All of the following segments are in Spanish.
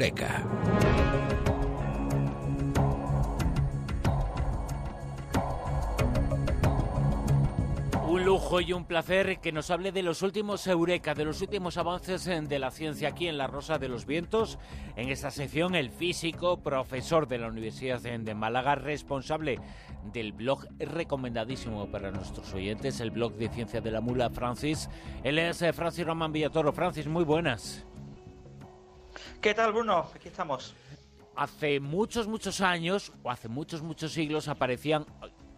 Eureka. Un lujo y un placer que nos hable de los últimos Eureka, de los últimos avances de la ciencia aquí en La Rosa de los Vientos. En esta sección, el físico, profesor de la Universidad de Málaga, responsable del blog recomendadísimo para nuestros oyentes, el blog de Ciencia de la Mula, Francis. Él es eh, Francis Román Villatoro. Francis, muy buenas. ¿Qué tal, Bruno? Aquí estamos. Hace muchos, muchos años, o hace muchos, muchos siglos, aparecían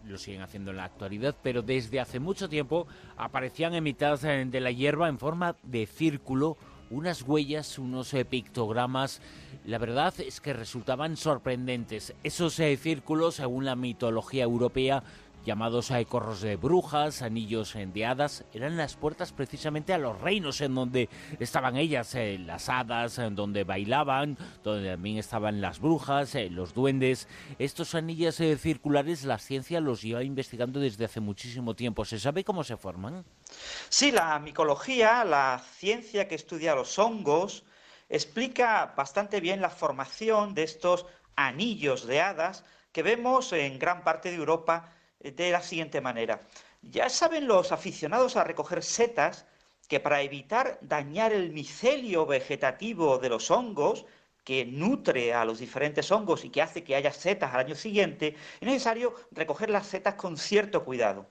lo siguen haciendo en la actualidad, pero desde hace mucho tiempo aparecían en mitad de la hierba en forma de círculo unas huellas, unos eh, pictogramas. La verdad es que resultaban sorprendentes. Esos eh, círculos, según la mitología europea, llamados a corros de brujas, anillos de hadas, eran las puertas precisamente a los reinos en donde estaban ellas, eh, las hadas, en donde bailaban, donde también estaban las brujas, eh, los duendes. Estos anillos eh, circulares la ciencia los lleva investigando desde hace muchísimo tiempo. ¿Se sabe cómo se forman? Sí, la micología, la ciencia que estudia los hongos, explica bastante bien la formación de estos anillos de hadas que vemos en gran parte de Europa de la siguiente manera. Ya saben los aficionados a recoger setas que para evitar dañar el micelio vegetativo de los hongos, que nutre a los diferentes hongos y que hace que haya setas al año siguiente, es necesario recoger las setas con cierto cuidado.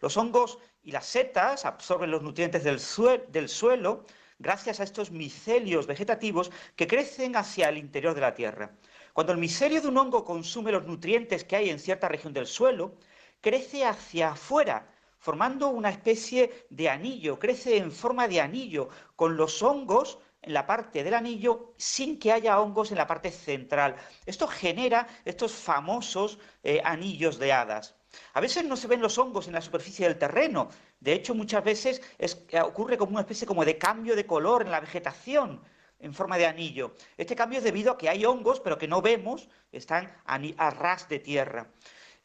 Los hongos y las setas absorben los nutrientes del, suelo gracias a estos micelios vegetativos que crecen hacia el interior de la tierra. Cuando el micelio de un hongo consume los nutrientes que hay en cierta región del suelo, crece hacia afuera, formando una especie de anillo, crece en forma de anillo, con los hongos en la parte del anillo sin que haya hongos en la parte central. Esto genera estos famosos eh, anillos de hadas. A veces no se ven los hongos en la superficie del terreno. De hecho, muchas veces eh, ocurre como una especie como de cambio de color en la vegetación en forma de anillo. Este cambio es debido a que hay hongos, pero que no vemos, están a ras de tierra.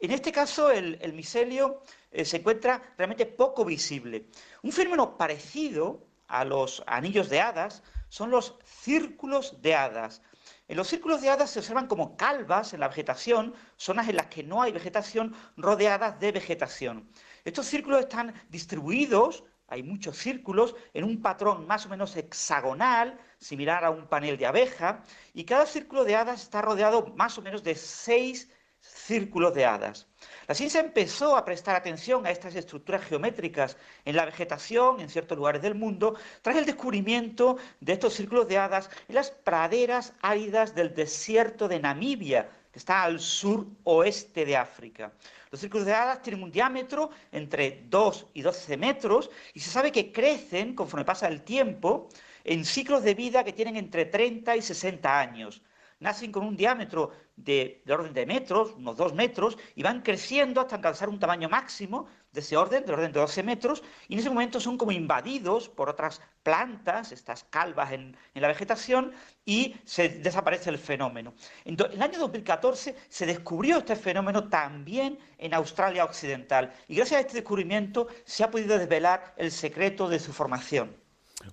En este caso, el, micelio eh, se encuentra realmente poco visible. Un fenómeno parecido a los anillos de hadas son los círculos de hadas. En los círculos de hadas se observan como calvas en la vegetación, zonas en las que no hay vegetación rodeadas de vegetación. Estos círculos están distribuidos, hay muchos círculos, en un patrón más o menos hexagonal, similar a un panel de abeja, y cada círculo de hadas está rodeado más o menos de seis círculos de hadas. La ciencia empezó a prestar atención a estas estructuras geométricas en la vegetación en ciertos lugares del mundo tras el descubrimiento de estos círculos de hadas en las praderas áridas del desierto de Namibia, que está al sur oeste de África. Los círculos de hadas tienen un diámetro entre 2 y 12 metros y se sabe que crecen conforme pasa el tiempo en ciclos de vida que tienen entre 30 y 60 años nacen con un diámetro de, orden de metros, unos dos metros, y van creciendo hasta alcanzar un tamaño máximo de ese orden, de orden de 12 metros, y en ese momento son como invadidos por otras plantas, estas calvas en, la vegetación, y se desaparece el fenómeno. En, en el año 2014 se descubrió este fenómeno también en Australia Occidental, y gracias a este descubrimiento se ha podido desvelar el secreto de su formación.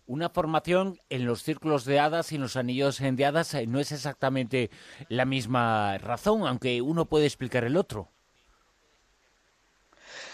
Una formación en los círculos de hadas y en los anillos de hadas eh, no es exactamente la misma razón, aunque uno puede explicar el otro.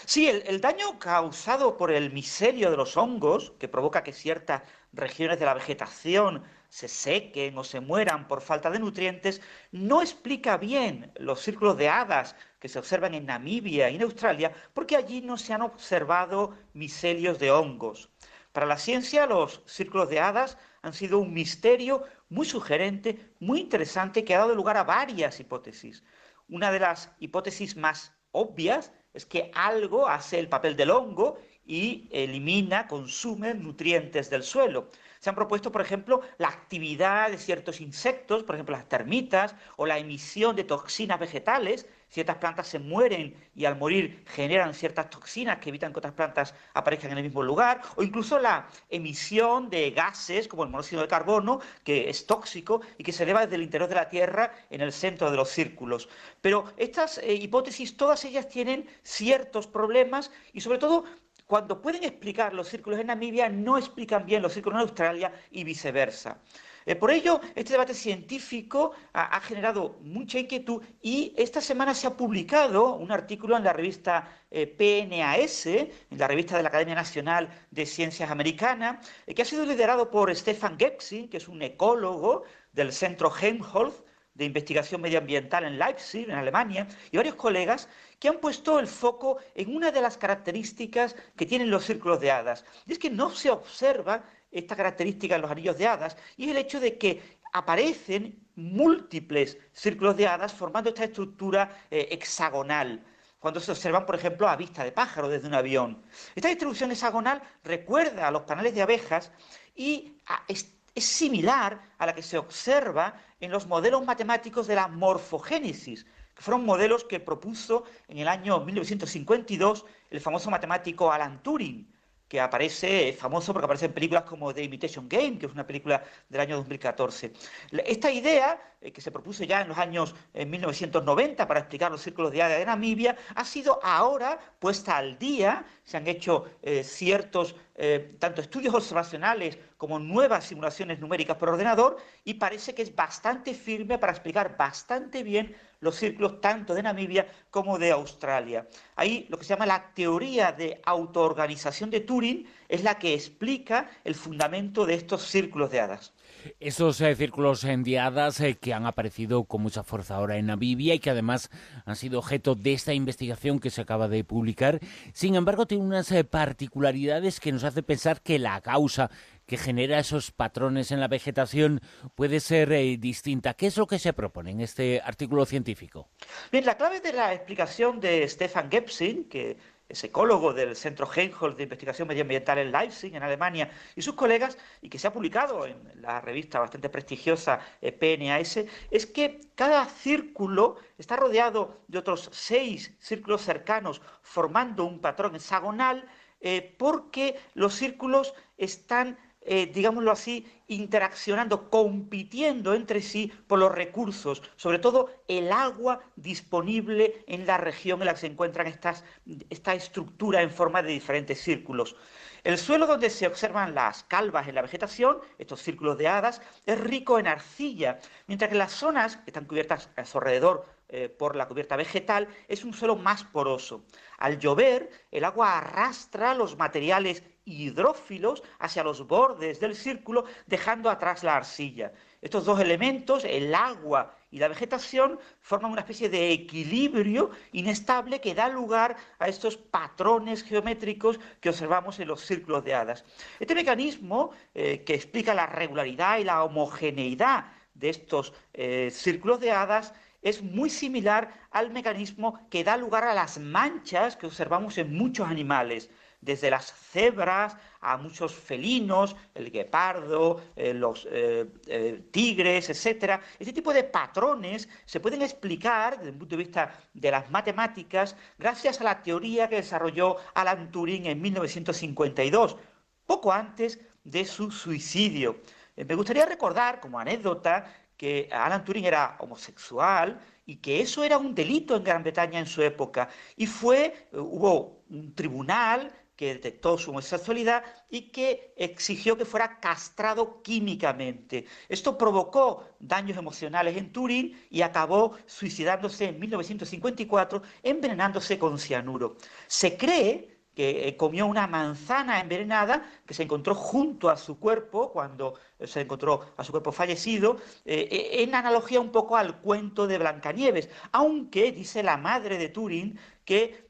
Sí, el, daño causado por el miserio de los hongos, que provoca que ciertas regiones de la vegetación se sequen o se mueran por falta de nutrientes, no explica bien los círculos de hadas que se observan en Namibia y en Australia, porque allí no se han observado miselios de hongos. Para la ciencia, los círculos de hadas han sido un misterio muy sugerente, muy interesante, que ha dado lugar a varias hipótesis. Una de las hipótesis más obvias es que algo hace el papel del hongo y elimina, consume nutrientes del suelo. Se han propuesto, por ejemplo, la actividad de ciertos insectos, por ejemplo las termitas, o la emisión de toxinas vegetales. Ciertas plantas se mueren y al morir generan ciertas toxinas que evitan que otras plantas aparezcan en el mismo lugar, o incluso la emisión de gases como el monóxido de carbono, que es tóxico y que se eleva desde el interior de la Tierra en el centro de los círculos. Pero estas eh, hipótesis, todas ellas tienen ciertos problemas y sobre todo cuando pueden explicar los círculos en Namibia, no explican bien los círculos en Australia y viceversa. Eh, por ello, este debate científico ha, generado mucha inquietud y esta semana se ha publicado un artículo en la revista eh, PNAS, en la revista de la Academia Nacional de Ciencias Americana, eh, que ha sido liderado por Stefan Gepsin, que es un ecólogo del Centro Helmholtz de Investigación Medioambiental en Leipzig, en Alemania, y varios colegas que han puesto el foco en una de las características que tienen los círculos de hadas. Y es que no se observa esta característica en los anillos de hadas, y es el hecho de que aparecen múltiples círculos de hadas formando esta estructura eh, hexagonal cuando se observan, por ejemplo, a vista de pájaro desde un avión. Esta distribución hexagonal recuerda a los panales de abejas y es, similar a la que se observa en los modelos matemáticos de la morfogénesis, que fueron modelos que propuso en el año 1952 el famoso matemático Alan Turing que aparece, famoso porque aparece en películas como The Imitation Game, que es una película del año 2014. Esta idea, eh, que se propuso ya en los años 1990 para explicar los círculos de área de Namibia, ha sido ahora puesta al día, se han hecho eh, ciertos, eh, tanto estudios observacionales como nuevas simulaciones numéricas por ordenador, y parece que es bastante firme para explicar bastante bien los círculos tanto de Namibia como de Australia. Ahí lo que se llama la teoría de autoorganización de Turing es la que explica el fundamento de estos círculos de hadas. Esos eh, círculos de hadas eh, que han aparecido con mucha fuerza ahora en Namibia y que además han sido objeto de esta investigación que se acaba de publicar, sin embargo, tienen unas eh, particularidades que nos hace pensar que la causa que genera esos patrones en la vegetación puede ser eh, distinta. ¿Qué es lo que se propone en este artículo científico? Bien, la clave de la explicación de Stefan Gepsin, que es ecólogo del Centro Helmholtz de Investigación Medioambiental en Leipzig, en Alemania, y sus colegas, y que se ha publicado en la revista bastante prestigiosa eh, PNAS, es que cada círculo está rodeado de otros seis círculos cercanos, formando un patrón hexagonal, eh, porque los círculos están eh, digámoslo así, interaccionando, compitiendo entre sí por los recursos, sobre todo el agua disponible en la región en la que se encuentran estas, esta estructura en forma de diferentes círculos. El suelo donde se observan las calvas en la vegetación, estos círculos de hadas, es rico en arcilla, mientras que las zonas que están cubiertas a su alrededor eh, por la cubierta vegetal es un suelo más poroso. Al llover, el agua arrastra los materiales hidrófilos hacia los bordes del círculo, dejando atrás la arcilla. Estos dos elementos, el agua y la vegetación, forman una especie de equilibrio inestable que da lugar a estos patrones geométricos que observamos en los círculos de hadas. Este mecanismo, eh, que explica la regularidad y la homogeneidad de estos eh, círculos de hadas, es muy similar al mecanismo que da lugar a las manchas que observamos en muchos animales desde las cebras a muchos felinos, el guepardo, eh, los eh, eh, tigres, etc. Este tipo de patrones se pueden explicar desde el punto de vista de las matemáticas gracias a la teoría que desarrolló Alan Turing en 1952, poco antes de su suicidio. me gustaría recordar, como anécdota, que Alan Turing era homosexual y que eso era un delito en Gran Bretaña en su época. Y fue, hubo un tribunal que detectó su homosexualidad y que exigió que fuera castrado químicamente. Esto provocó daños emocionales en Turín y acabó suicidándose en 1954 envenenándose con cianuro. Se cree que eh, comió una manzana envenenada que se encontró junto a su cuerpo cuando eh, se encontró a su cuerpo fallecido, eh, en analogía un poco al cuento de Blancanieves, aunque dice la madre de Turín que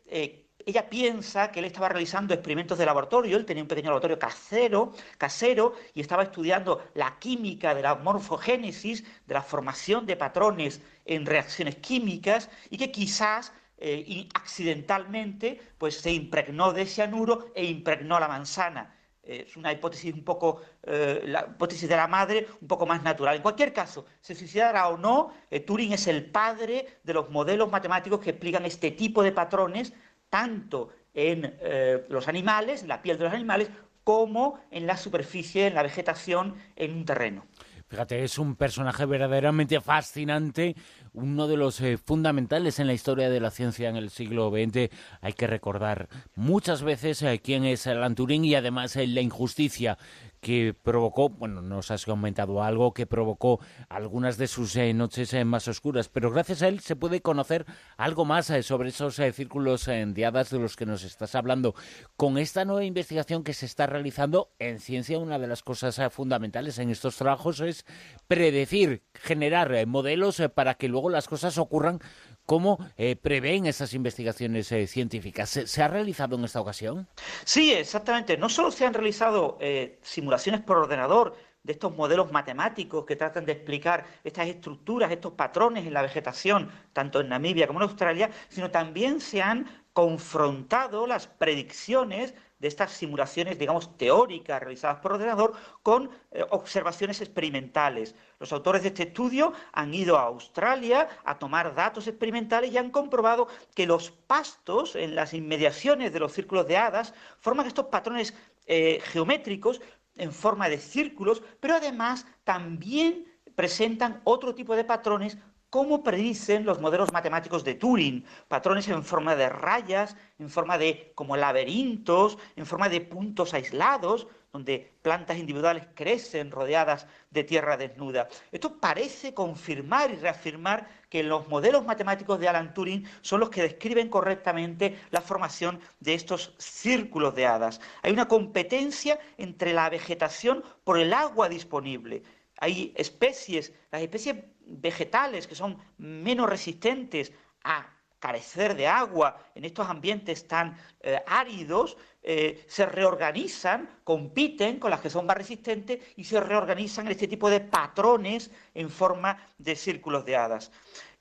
ella piensa que él estaba realizando experimentos de laboratorio, él tenía un pequeño laboratorio casero, casero y estaba estudiando la química de la morfogénesis, de la formación de patrones en reacciones químicas y que quizás eh, accidentalmente pues se impregnó de cianuro e impregnó la manzana. es una hipótesis un poco, eh, la hipótesis de la madre, un poco más natural. En cualquier caso, se suicidara o no, eh, Turing es el padre de los modelos matemáticos que explican este tipo de patrones tanto en eh, los animales, la piel de los animales, como en la superficie, en la vegetación, en un terreno. Fíjate, es un personaje verdaderamente fascinante, uno de los eh, fundamentales en la historia de la ciencia en el siglo XX. Hay que recordar muchas veces eh, quién es Alan Turing y además la injusticia que provocó, bueno, nos has comentado algo que provocó algunas de sus eh, noches eh, más oscuras, pero gracias a él se puede conocer algo más eh, sobre esos círculos de hadas de los que nos estás hablando. Con esta nueva investigación que se está realizando en ciencia, una de las cosas fundamentales en estos trabajos es predecir, generar modelos para que luego las cosas ocurran ¿Cómo eh, prevén esas investigaciones eh, científicas? ¿Se, ha realizado en esta ocasión? Sí, exactamente. No solo se han realizado eh, simulaciones por ordenador de estos modelos matemáticos que tratan de explicar estas estructuras, estos patrones en la vegetación, tanto en Namibia como en Australia, sino también se han confrontado las predicciones de estas simulaciones, digamos, teóricas realizadas por ordenador con eh, observaciones experimentales. Los autores de este estudio han ido a Australia a tomar datos experimentales y han comprobado que los pastos en las inmediaciones de los círculos de hadas forman estos patrones eh, geométricos en forma de círculos, pero además también presentan otro tipo de patrones cómo predicen los modelos matemáticos de Turing, patrones en forma de rayas, en forma de como laberintos, en forma de puntos aislados, donde plantas individuales crecen rodeadas de tierra desnuda. Esto parece confirmar y reafirmar que los modelos matemáticos de Alan Turing son los que describen correctamente la formación de estos círculos de hadas. Hay una competencia entre la vegetación por el agua disponible. Hay especies, las especies vegetales que son menos resistentes a carecer de agua en estos ambientes tan eh, áridos, eh, se reorganizan, compiten con las que son más resistentes y se reorganizan en este tipo de patrones en forma de círculos de hadas.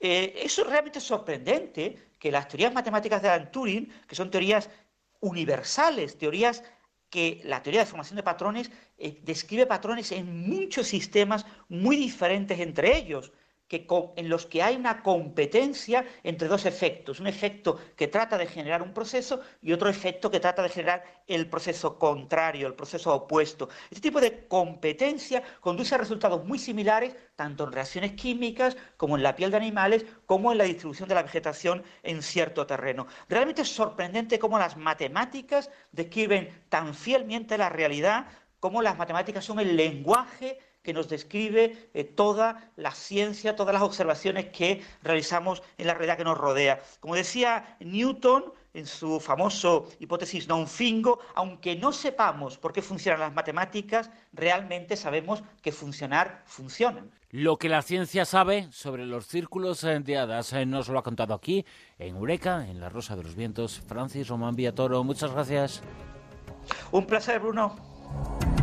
Eh, es realmente sorprendente que las teorías matemáticas de Alan Turing, que son teorías universales, teorías que la teoría de formación de patrones eh, describe patrones en muchos sistemas muy diferentes entre ellos en los que hay una competencia entre dos efectos, un efecto que trata de generar un proceso y otro efecto que trata de generar el proceso contrario, el proceso opuesto. Este tipo de competencia conduce a resultados muy similares tanto en reacciones químicas como en la piel de animales, como en la distribución de la vegetación en cierto terreno. Realmente es sorprendente cómo las matemáticas describen tan fielmente la realidad, cómo las matemáticas son el lenguaje que nos describe eh, toda la ciencia, todas las observaciones que realizamos en la realidad que nos rodea. Como decía Newton en su famoso hipótesis non-fingo, aunque no sepamos por qué funcionan las matemáticas, realmente sabemos que funcionar funcionan. Lo que la ciencia sabe sobre los círculos de hadas eh, nos lo ha contado aquí, en Eureka, en La Rosa de los Vientos, Francis Román Villatoro. Muchas gracias. Un placer, Bruno.